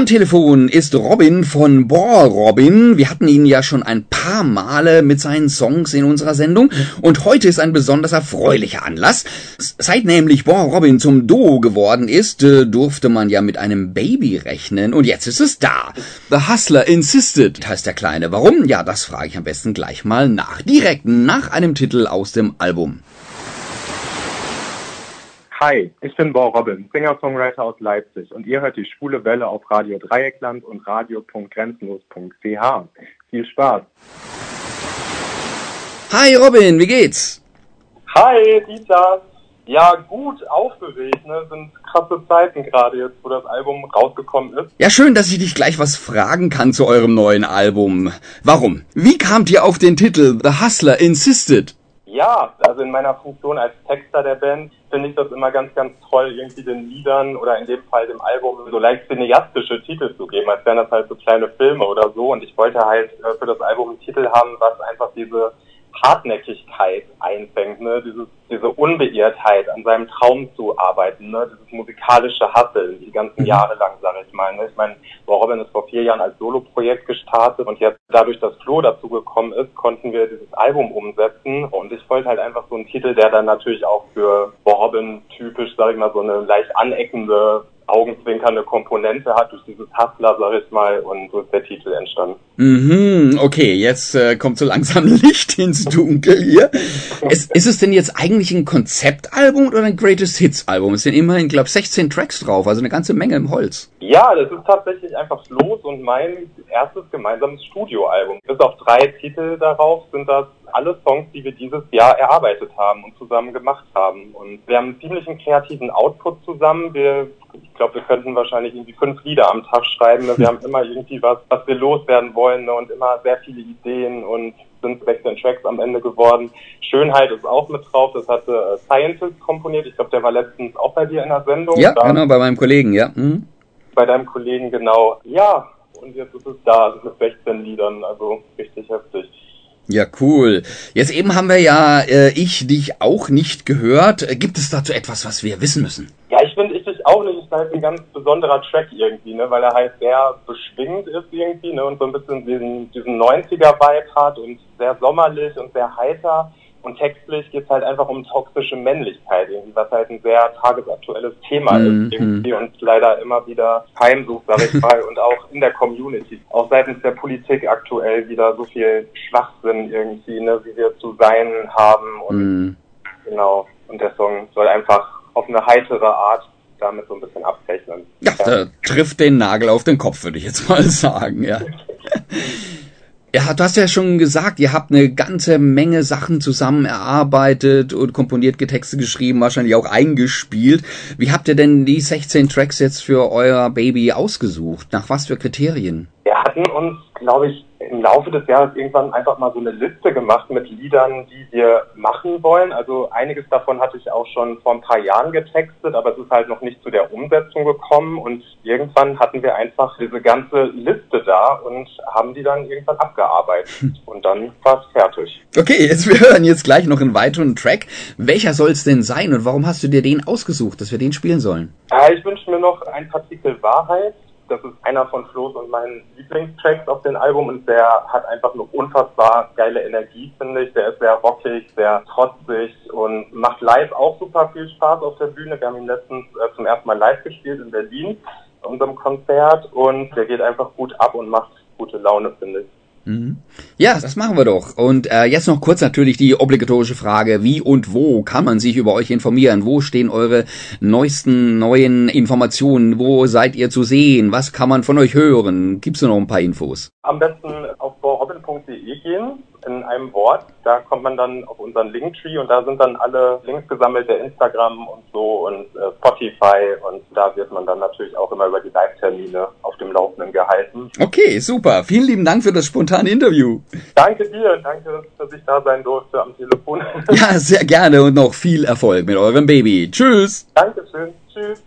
Am Telefon ist Robin von Bohr Robin. Wir hatten ihn ja schon ein paar Male mit seinen Songs in unserer Sendung und heute ist ein besonders erfreulicher Anlass. Seit nämlich Bohr Robin zum Duo geworden ist, äh, durfte man ja mit einem Baby rechnen und jetzt ist es da. The Hustler Insisted heißt der Kleine. Warum? Ja, das frage ich am besten gleich mal nach. Direkt nach einem Titel aus dem Album. Hi, ich bin Bo Robin, Singer-Songwriter aus Leipzig und ihr hört die Schwule Welle auf Radio Dreieckland und radio.grenzenlos.ch. Viel Spaß! Hi Robin, wie geht's? Hi, Dieter! Ja, gut, aufgeregt, ne? Sind krasse Zeiten gerade jetzt, wo das Album rausgekommen ist. Ja, schön, dass ich dich gleich was fragen kann zu eurem neuen Album. Warum? Wie kamt ihr auf den Titel The Hustler Insisted? Ja, also in meiner Funktion als Texter der Band finde ich das immer ganz, ganz toll, irgendwie den Liedern oder in dem Fall dem Album so leicht cineastische Titel zu geben, als wären das halt so kleine Filme oder so. Und ich wollte halt äh, für das Album einen Titel haben, was einfach diese Hartnäckigkeit einfängt, ne? Dieses, diese Unbeirrtheit, an seinem Traum zu arbeiten, ne? dieses musikalische Hasseln, die ganzen mhm. Jahre lang, sage ich mal. Ne? Ich meine, Robin ist vor vier Jahren als Solo-Projekt gestartet und jetzt dadurch, dass Flo dazu gekommen ist, konnten wir dieses Album umsetzen und ich wollte halt einfach so einen Titel, der dann natürlich auch für Robin typisch, sage ich mal, so eine leicht aneckende augenzwinkernde Komponente hat durch dieses Hustler, sag ich mal, und so ist der Titel entstanden. Mhm, okay, jetzt äh, kommt so langsam Licht ins Dunkel hier. es, ist es denn jetzt eigentlich ein Konzeptalbum oder ein Greatest Hits Album? Es sind immerhin, glaube ich, 16 Tracks drauf, also eine ganze Menge im Holz. Ja, das ist tatsächlich einfach los und mein erstes gemeinsames Studioalbum. Bis auf drei Titel darauf sind das alle Songs, die wir dieses Jahr erarbeitet haben und zusammen gemacht haben. Und wir haben einen ziemlichen kreativen Output zusammen. Wir glaube, wir könnten wahrscheinlich irgendwie fünf Lieder am Tag schreiben. Ne? Wir haben immer irgendwie was, was wir loswerden wollen ne? und immer sehr viele Ideen und sind 16 Tracks am Ende geworden. Schönheit ist auch mit drauf. Das hatte äh, Scientist komponiert. Ich glaube, der war letztens auch bei dir in der Sendung. Ja, da, genau, bei meinem Kollegen, ja. Mhm. Bei deinem Kollegen, genau. Ja, und jetzt ist es da, mit 16 Liedern. Also richtig heftig. Ja, cool. Jetzt eben haben wir ja äh, ich dich auch nicht gehört. Gibt es dazu etwas, was wir wissen müssen? Ja, ich finde ich auch nicht. Ist halt ein ganz besonderer Track irgendwie, ne, weil er halt sehr beschwingt ist irgendwie, ne, und so ein bisschen diesen, diesen 90er-Vibe hat und sehr sommerlich und sehr heiter. Und textlich geht es halt einfach um toxische Männlichkeit, irgendwie, was halt ein sehr tagesaktuelles Thema mhm. ist irgendwie und leider immer wieder heimsucht, sag ich mal, und auch in der Community. Auch seitens der Politik aktuell wieder so viel Schwachsinn irgendwie, ne, wie wir zu sein haben und mhm. genau. Und der Song soll einfach auf eine heitere Art damit so ein bisschen abrechnen. Ja, ja. trifft den Nagel auf den Kopf, würde ich jetzt mal sagen, ja. Ja, du hast ja schon gesagt, ihr habt eine ganze Menge Sachen zusammen erarbeitet und komponiert, Getexte geschrieben, wahrscheinlich auch eingespielt. Wie habt ihr denn die 16 Tracks jetzt für euer Baby ausgesucht? Nach was für Kriterien? Wir hatten uns, glaube ich, im Laufe des Jahres irgendwann einfach mal so eine Liste gemacht mit Liedern, die wir machen wollen. Also einiges davon hatte ich auch schon vor ein paar Jahren getextet, aber es ist halt noch nicht zu der Umsetzung gekommen und irgendwann hatten wir einfach diese ganze Liste da und haben die dann irgendwann abgearbeitet und dann war es fertig. Okay, jetzt wir hören jetzt gleich noch einen weiteren Track. Welcher soll es denn sein und warum hast du dir den ausgesucht, dass wir den spielen sollen? Ja, ich wünsche mir noch ein Partikel Wahrheit das ist einer von Flo's und meinen Lieblingstracks auf dem Album und der hat einfach eine unfassbar geile Energie, finde ich. Der ist sehr rockig, sehr trotzig und macht live auch super viel Spaß auf der Bühne. Wir haben ihn letztens äh, zum ersten Mal live gespielt in Berlin, bei unserem Konzert und der geht einfach gut ab und macht gute Laune, finde ich. Mhm. Ja, das machen wir doch. Und äh, jetzt noch kurz natürlich die obligatorische Frage, wie und wo kann man sich über euch informieren? Wo stehen eure neuesten neuen Informationen? Wo seid ihr zu sehen? Was kann man von euch hören? Gibt's noch ein paar Infos? Am besten borobin.de gehen in einem Wort. Da kommt man dann auf unseren Linktree und da sind dann alle Links gesammelt, der Instagram und so und äh, Spotify und da wird man dann natürlich auch immer über die Live-Termine auf dem Laufenden gehalten. Okay, super. Vielen lieben Dank für das spontane Interview. Danke dir, danke, dass ich da sein durfte am Telefon. ja, sehr gerne und noch viel Erfolg mit eurem Baby. Tschüss. Dankeschön. Tschüss.